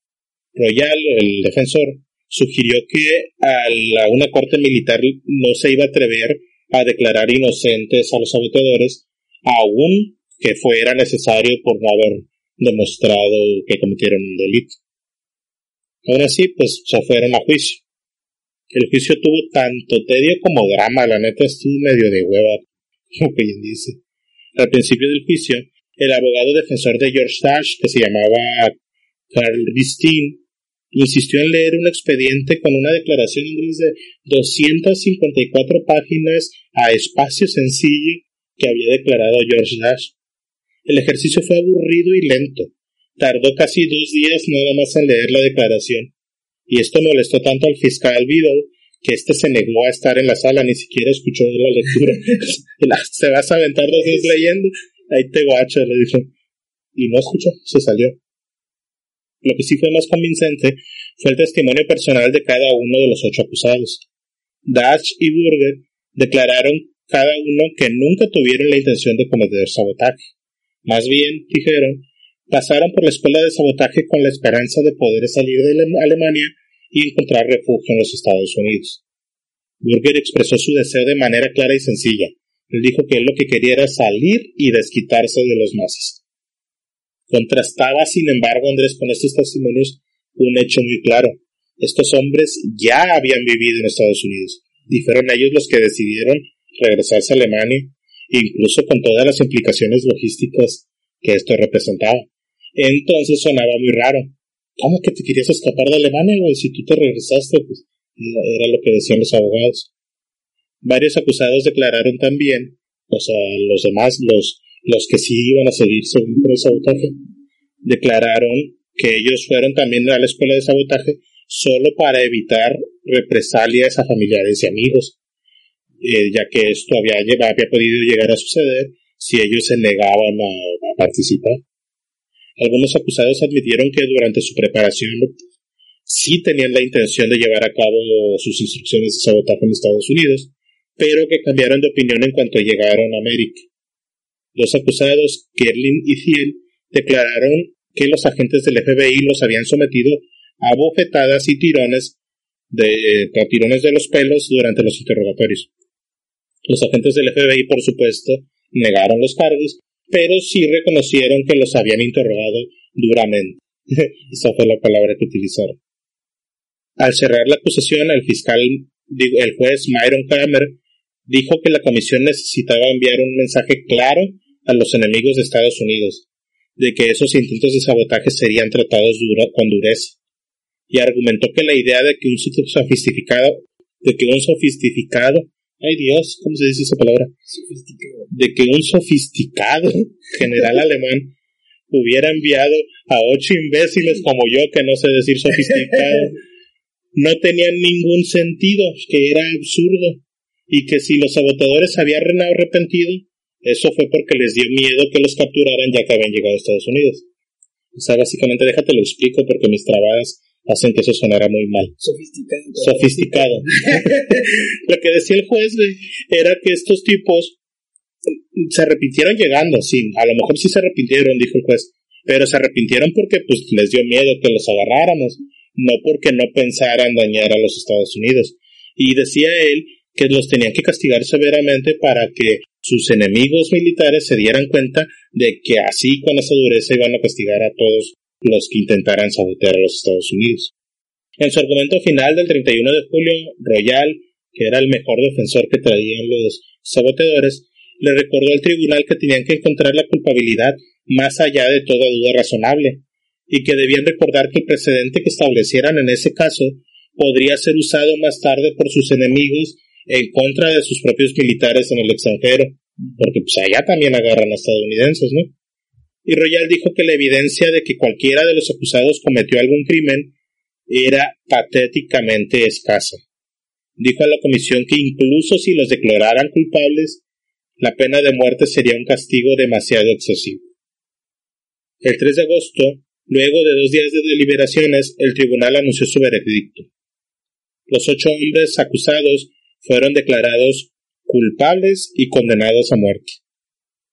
Royal, el defensor, sugirió que a una corte militar no se iba a atrever a declarar inocentes a los saboteadores, aun que fuera necesario por no haber demostrado que cometieron un delito. Aún así, pues se fueron a juicio. El juicio tuvo tanto tedio como drama, la neta estuvo medio de hueva, como quien dice. Al principio del juicio, el abogado defensor de George Dash, que se llamaba Carl Ristin, insistió en leer un expediente con una declaración de 254 páginas a espacio sencillo que había declarado George Dash. El ejercicio fue aburrido y lento. Tardó casi dos días nada más en leer la declaración, y esto molestó tanto al fiscal Biddle que éste se negó a estar en la sala, ni siquiera escuchó la lectura. se vas a aventar dos días leyendo, ahí te guacho, le dijo. Y no escuchó, se salió. Lo que sí fue más convincente fue el testimonio personal de cada uno de los ocho acusados. Dash y Burger declararon cada uno que nunca tuvieron la intención de cometer sabotaje. Más bien, dijeron, pasaron por la escuela de sabotaje con la esperanza de poder salir de Alemania y encontrar refugio en los Estados Unidos. Burger expresó su deseo de manera clara y sencilla. Él dijo que él lo que quería era salir y desquitarse de los nazis. Contrastaba, sin embargo, Andrés con estos testimonios un hecho muy claro. Estos hombres ya habían vivido en Estados Unidos y fueron ellos los que decidieron regresarse a Alemania, incluso con todas las implicaciones logísticas que esto representaba. Entonces sonaba muy raro. ¿Cómo que te querías escapar de Alemania, güey? Si tú te regresaste, pues era lo que decían los abogados. Varios acusados declararon también, o sea, los demás, los, los que sí iban a seguir según el sabotaje, declararon que ellos fueron también a la escuela de sabotaje solo para evitar represalias a familiares y amigos, eh, ya que esto había, había podido llegar a suceder si ellos se negaban a, participar. Algunos acusados admitieron que durante su preparación sí tenían la intención de llevar a cabo sus instrucciones de sabotaje en Estados Unidos, pero que cambiaron de opinión en cuanto llegaron a América. Los acusados, Kerlin y Thiel, declararon que los agentes del FBI los habían sometido a bofetadas y tirones de, tirones de los pelos durante los interrogatorios. Los agentes del FBI, por supuesto, negaron los cargos, pero sí reconocieron que los habían interrogado duramente. Esa fue la palabra que utilizaron. Al cerrar la acusación, el fiscal, el juez Myron Kramer, dijo que la comisión necesitaba enviar un mensaje claro a los enemigos de Estados Unidos, de que esos intentos de sabotaje serían tratados con dureza, y argumentó que la idea de que un sofisticado, de que un sofisticado Ay Dios, ¿cómo se dice esa palabra? Sofisticado. De que un sofisticado general alemán hubiera enviado a ocho imbéciles como yo, que no sé decir sofisticado, no tenía ningún sentido, que era absurdo, y que si los sabotadores habían arrepentido, eso fue porque les dio miedo que los capturaran ya que habían llegado a Estados Unidos. O sea, básicamente déjate lo explico porque mis trabadas hacen que eso sonara muy mal. Sofisticado. Sofisticado. Lo que decía el juez era que estos tipos se arrepintieron llegando, sí, a lo mejor sí se arrepintieron, dijo el juez, pero se arrepintieron porque pues les dio miedo que los agarráramos, no porque no pensaran dañar a los Estados Unidos. Y decía él que los tenían que castigar severamente para que sus enemigos militares se dieran cuenta de que así con esa dureza iban a castigar a todos los que intentaran sabotear a los Estados Unidos. En su argumento final del 31 de julio, Royal, que era el mejor defensor que traían los saboteadores, le recordó al tribunal que tenían que encontrar la culpabilidad más allá de toda duda razonable, y que debían recordar que el precedente que establecieran en ese caso podría ser usado más tarde por sus enemigos en contra de sus propios militares en el extranjero, porque pues allá también agarran a estadounidenses, ¿no? Y Royal dijo que la evidencia de que cualquiera de los acusados cometió algún crimen era patéticamente escasa. Dijo a la comisión que incluso si los declararan culpables, la pena de muerte sería un castigo demasiado excesivo. El 3 de agosto, luego de dos días de deliberaciones, el tribunal anunció su veredicto. Los ocho hombres acusados fueron declarados culpables y condenados a muerte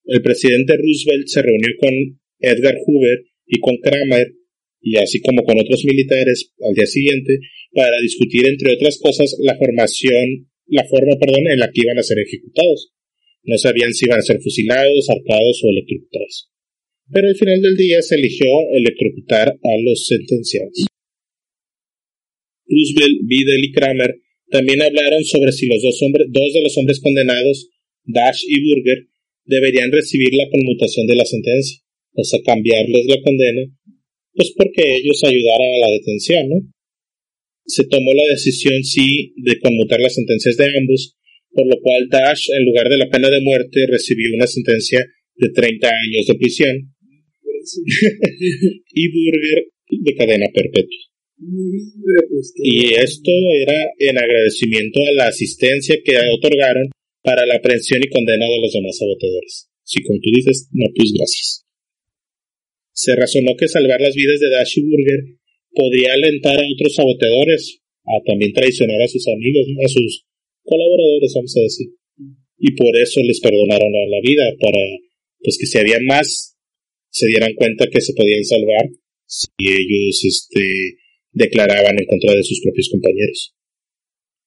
el presidente Roosevelt se reunió con Edgar Hoover y con Kramer, y así como con otros militares al día siguiente, para discutir, entre otras cosas, la formación, la forma, perdón, en la que iban a ser ejecutados. No sabían si iban a ser fusilados, arcados o electrocutados. Pero al final del día se eligió electrocutar a los sentenciados. Roosevelt, Bidel y Kramer también hablaron sobre si los dos, hombres, dos de los hombres condenados, Dash y Burger, deberían recibir la conmutación de la sentencia, o sea, cambiarles la condena, pues porque ellos ayudaran a la detención, ¿no? Se tomó la decisión, sí, de conmutar las sentencias de ambos, por lo cual Dash, en lugar de la pena de muerte, recibió una sentencia de 30 años de prisión y Burger de cadena perpetua. Y esto era en agradecimiento a la asistencia que otorgaron para la aprehensión y condena de los demás saboteadores. Si como tú dices, no, pues gracias. Se razonó que salvar las vidas de Dash y Burger podría alentar a otros saboteadores a también traicionar a sus amigos, a sus colaboradores, vamos a decir. Y por eso les perdonaron la vida, para pues que si había más, se dieran cuenta que se podían salvar si ellos este, declaraban en contra de sus propios compañeros.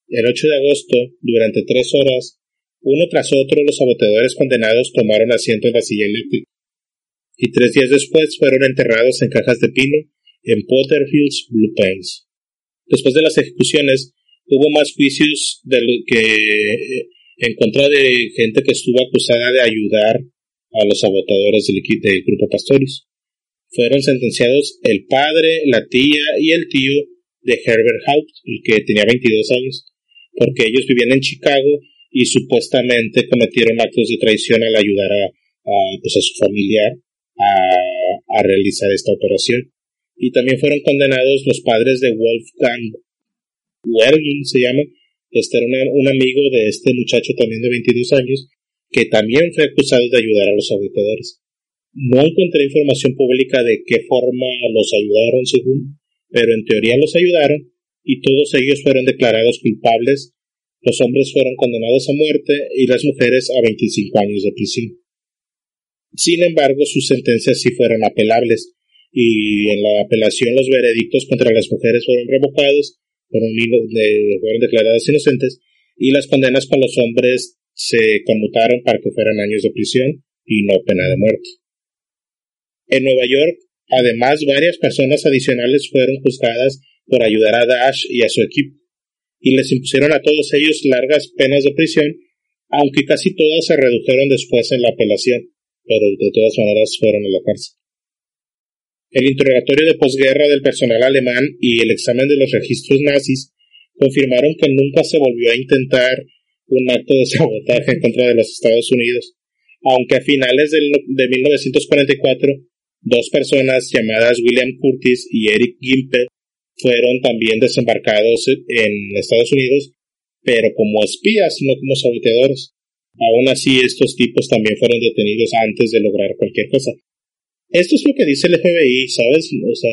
El 8 de agosto, durante tres horas, uno tras otro, los saboteadores condenados tomaron asiento en la silla eléctrica, y tres días después fueron enterrados en cajas de pino en Potterfields Blue Pines. Después de las ejecuciones, hubo más juicios de que en contra de gente que estuvo acusada de ayudar a los sabotadores del, del grupo Pastorius. Fueron sentenciados el padre, la tía y el tío de Herbert Haupt, que tenía 22 años, porque ellos vivían en Chicago y supuestamente cometieron actos de traición al ayudar a, pues a su familiar a, realizar esta operación. Y también fueron condenados los padres de Wolfgang Wergin, se llama. Este era un amigo de este muchacho también de 22 años, que también fue acusado de ayudar a los sabotadores. No encontré información pública de qué forma los ayudaron según, pero en teoría los ayudaron y todos ellos fueron declarados culpables. Los hombres fueron condenados a muerte y las mujeres a 25 años de prisión. Sin embargo, sus sentencias sí fueron apelables y en la apelación los veredictos contra las mujeres fueron revocados, fueron, declaradas inocentes y las condenas con los hombres se conmutaron para que fueran años de prisión y no pena de muerte. En Nueva York, además, varias personas adicionales fueron juzgadas por ayudar a Dash y a su equipo, y les impusieron a todos ellos largas penas de prisión, aunque casi todas se redujeron después en la apelación, pero de todas maneras fueron a la cárcel. El interrogatorio de posguerra del personal alemán y el examen de los registros nazis confirmaron que nunca se volvió a intentar un acto de sabotaje en contra de los Estados Unidos, aunque a finales de 1944 dos personas llamadas William Curtis y Eric Gimpe fueron también desembarcados en Estados Unidos, pero como espías, no como saboteadores. Aún así, estos tipos también fueron detenidos antes de lograr cualquier cosa. Esto es lo que dice el FBI, ¿sabes? O sea,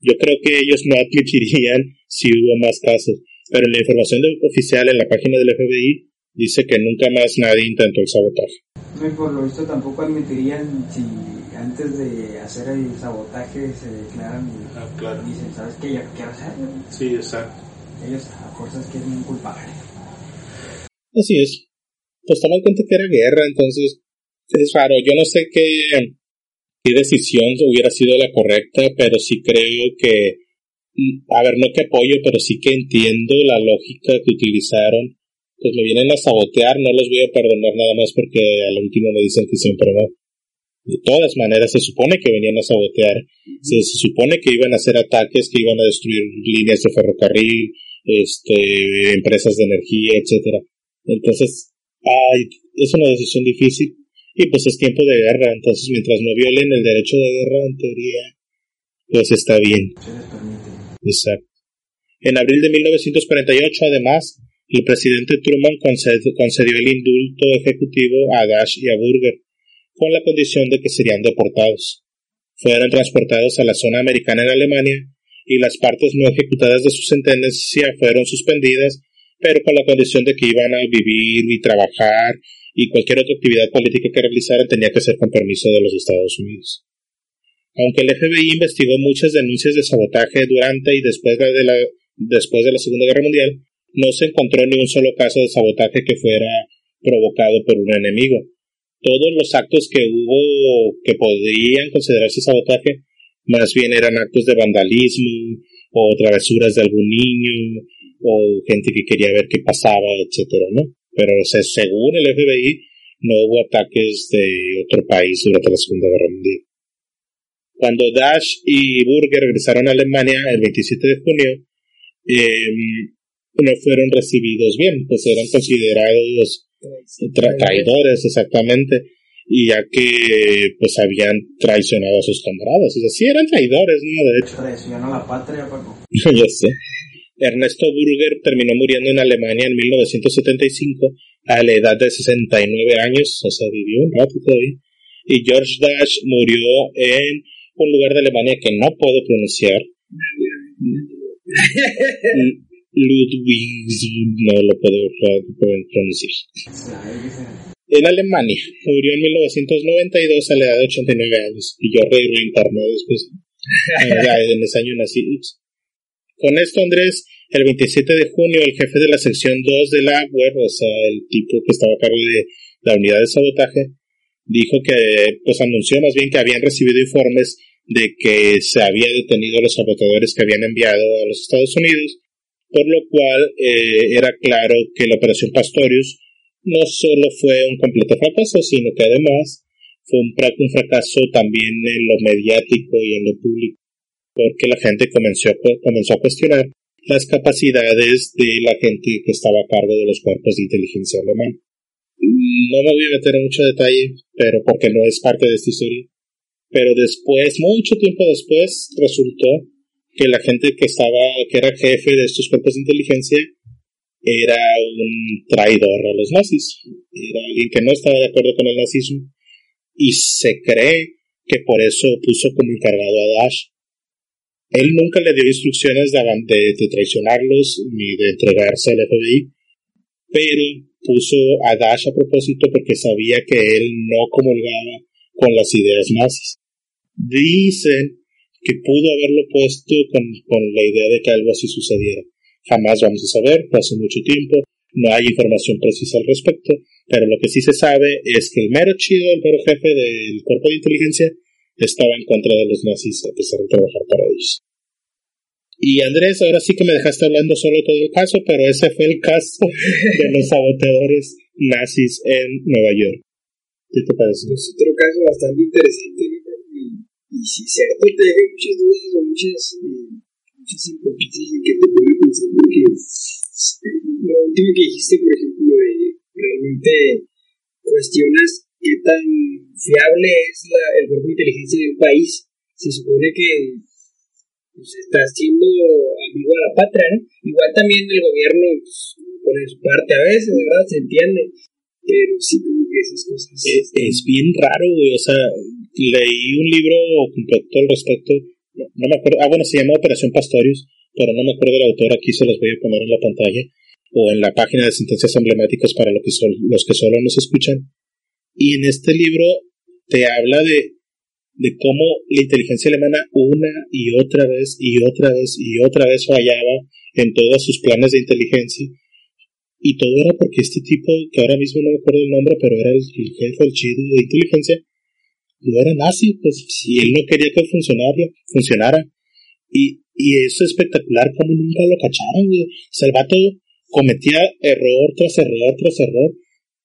yo creo que ellos no admitirían si hubo más casos, pero la información oficial en la página del FBI dice que nunca más nadie intentó el sabotaje. Por lo visto tampoco admitirían si antes de hacer el sabotaje se declaran y ah, dicen, ¿sabes qué? Ya quiero hacerlo. Sí, exacto. Ellos a fuerzas quieren culpar. Así es. Pues toma en cuenta que era guerra, entonces es raro. Yo no sé qué, qué decisión hubiera sido la correcta, pero sí creo que, mm, a ver, no que apoyo, pero sí que entiendo la lógica que utilizaron. Pues me vienen a sabotear, no los voy a perdonar nada más porque al último me dicen que siempre no. De todas maneras, se supone que venían a sabotear, se, supone que iban a hacer ataques, que iban a destruir líneas de ferrocarril, este, empresas de energía, etcétera. Entonces, ay, es una decisión difícil y pues es tiempo de guerra, entonces mientras no violen el derecho de guerra, en teoría, pues está bien. Exacto. En abril de 1948, además, el presidente Truman concedió el indulto ejecutivo a Dash y a Burger, con la condición de que serían deportados. Fueron transportados a la zona americana en Alemania y las partes no ejecutadas de su sentencia fueron suspendidas, pero con la condición de que iban a vivir y trabajar y cualquier otra actividad política que realizaran tenía que ser con permiso de los Estados Unidos. Aunque el FBI investigó muchas denuncias de sabotaje durante y después de la, después de la Segunda Guerra Mundial, no se encontró ni un solo caso de sabotaje que fuera provocado por un enemigo todos los actos que hubo que podrían considerarse sabotaje, más bien eran actos de vandalismo o travesuras de algún niño o gente que quería ver qué pasaba, etcétera, ¿no? Pero según el FBI no hubo ataques de otro país durante la Segunda Guerra Mundial. Cuando Dash y Burger regresaron a Alemania el 27 de junio, em, no fueron recibidos bien, pues eran considerados traidores, exactamente, y ya que pues habían traicionado a sus camaradas, o sea, sí eran traidores, ¿no? De hecho. Traicionó a la patria, Paco. Yo sé. Ernesto Burger terminó muriendo en Alemania en 1975 a la edad de 69 años, o sea, vivió un rato todavía. Y George Dash murió en un lugar de Alemania que no puedo pronunciar. Ludwig, no lo puedo, pronunciar. En Alemania, murió en 1992 a la edad de 89 años y yo reinterné después. Eh, en ese año nací. Con esto, Andrés, el 27 de junio, el jefe de la sección 2 de la web, o sea, el tipo que estaba a cargo de la unidad de sabotaje, dijo que, pues anunció más bien que habían recibido informes de que se había detenido a los sabotadores que habían enviado a los Estados Unidos, por lo cual eh, era claro que la operación Pastorius no solo fue un completo fracaso, sino que además fue un, fracaso también en lo mediático y en lo público, porque la gente comenzó, comenzó a cuestionar las capacidades de la gente que estaba a cargo de los cuerpos de inteligencia alemán. No me voy a meter en mucho detalle, pero porque no es parte de esta historia. Pero después, mucho tiempo después, resultó que la gente que estaba, que era jefe de estos cuerpos de inteligencia, era un traidor a los nazis. Era alguien que no estaba de acuerdo con el nazismo. Y se cree que por eso puso como encargado a Dash. Él nunca le dio instrucciones de, de, traicionarlos ni de entregarse al FBI, pero puso a Dash a propósito porque sabía que él no comulgaba con las ideas nazis. Dicen que pudo haberlo puesto con, con la idea de que algo así sucediera. Jamás vamos a saber, hace mucho tiempo, no hay información precisa al respecto, pero lo que sí se sabe es que el mero chido, el mero jefe del cuerpo de inteligencia, estaba en contra de los nazis a pesar de trabajar para ellos. Y Andrés, ahora sí que me dejaste hablando solo todo el caso, pero ese fue el caso de los saboteadores nazis en Nueva York. ¿Qué te parece? Es otro caso bastante interesante, y si cierto te deja muchas dudas o muchas, eh, muchas hipótesis que te pueden pensar, porque eh, lo último que dijiste, por ejemplo, de realmente cuestionas qué tan fiable es la, el cuerpo de inteligencia de un país. Se supone que pues, está siendo amigo a la patria, ¿no? Igual también el gobierno pues, pone su parte a veces, ¿verdad? Se entiende. Pero sí, como que esas cosas. Es, es bien raro, güey. O sea, leí un libro completo al respecto. No, me acuerdo. Ah, bueno, se llama Operación Pastorius, pero no me acuerdo del autor. Aquí se los voy a poner en la pantalla o en la página de sentencias emblemáticas para los que, los que solo nos escuchan. Y en este libro te habla de, de cómo la inteligencia alemana una y otra vez y otra vez y otra vez fallaba en todos sus planes de inteligencia. Y todo era porque este tipo, que ahora mismo no me acuerdo el nombre, pero era el, jefe, el chido de inteligencia, no era nazi, pues si él no quería que funcionara, funcionara. Y, y es espectacular como nunca lo cacharon, güey. O cometía error tras error tras error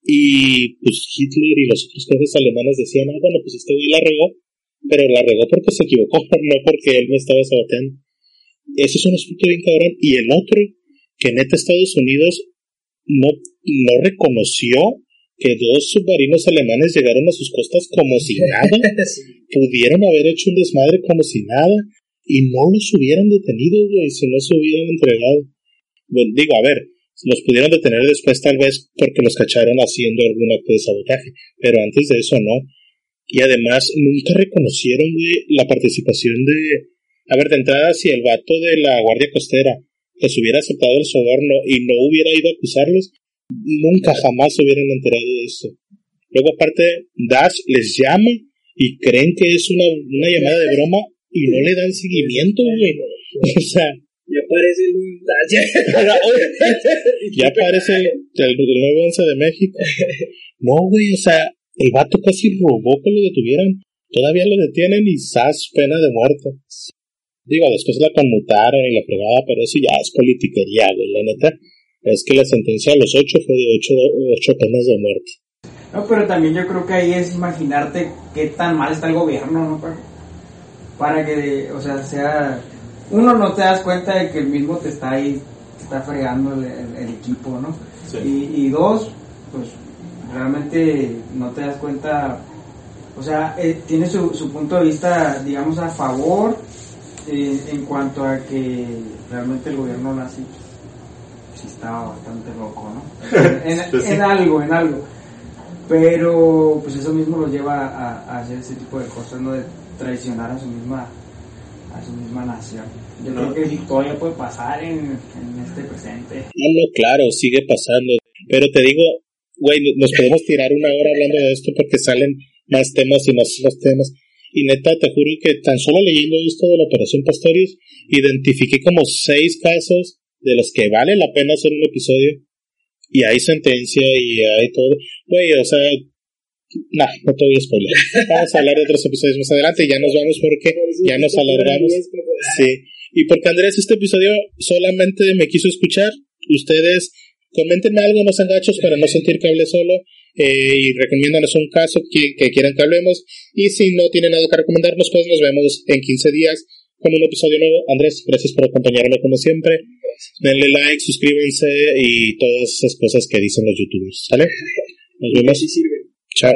y pues Hitler y los otros jefes alemanes decían, ah, bueno, pues este güey la regó, pero la regó porque se equivocó, no porque él me estaba saboteando. Eso es un aspecto bien cabrón. Y el otro, que neta Estados Unidos no, no reconoció que dos submarinos alemanes llegaron a sus costas como si nada, pudieron haber hecho un desmadre como si nada, y no los hubieran detenido, güey, si no se hubieran entregado. Bueno, digo, a ver, los pudieron detener después tal vez porque los cacharon haciendo algún acto de sabotaje, pero antes de eso no. Y además nunca reconocieron la participación de... A ver, de entrada, si el vato de la Guardia Costera les hubiera aceptado el soborno y no hubiera ido a acusarlos, nunca jamás se hubieran enterado de eso. Luego aparte, Dash les llama y creen que es una, una llamada de broma y no le dan seguimiento, güey. O sea, ya aparece el ya aparece el, nuevo 11 de México. No, güey, o sea, el vato casi robó que lo detuvieran. Todavía lo detienen y sas pena de muerte. Digo, después la conmutaron y la fregada, pero eso ya es politiquería, güey. La neta es que la sentencia a los ocho fue de ocho, ocho penas de muerte. No, pero también yo creo que ahí es imaginarte qué tan mal está el gobierno, ¿no? Para, para que, o sea, sea uno no te das cuenta de que el mismo te está ahí, te está fregando el, equipo, ¿no? Y, dos, pues realmente no te das cuenta, o sea, eh, tiene su, su, punto de vista, digamos, a favor eh, en cuanto a que realmente el gobierno nazi sí estaba bastante loco, ¿no? En, algo, en algo. Pero pues eso mismo lo lleva a, a hacer ese tipo de cosas, ¿no? De traicionar a su misma a su misma nación. Yo creo que todavía puede pasar en, en este presente. No, no, claro, sigue pasando. Pero te digo, güey, nos podemos tirar una hora hablando de esto porque salen más temas y más, más temas. Y neta, te juro que tan solo leyendo esto de la Operación Pastorius, identifiqué como seis casos de los que vale la pena hacer un episodio. Y hay sentencia y hay todo. Güey, o sea, No, no te voy a spoiler. Vamos a hablar de otros episodios más adelante ya nos vamos porque ya nos alargamos. Sí. Y porque Andrés, este episodio solamente me quiso escuchar. Ustedes coméntenme algo, no sean gachos para no sentir que hable solo. Eh, y recomiéndanos un caso que, que quieran que hablemos. Y si no tienen nada que recomendarnos, pues nos vemos en 15 días con un episodio nuevo. Andrés, gracias por acompañarme como siempre. Denle like, suscríbanse y todas esas cosas que dicen los youtubers. ¿Sale? Nos vemos. Chao.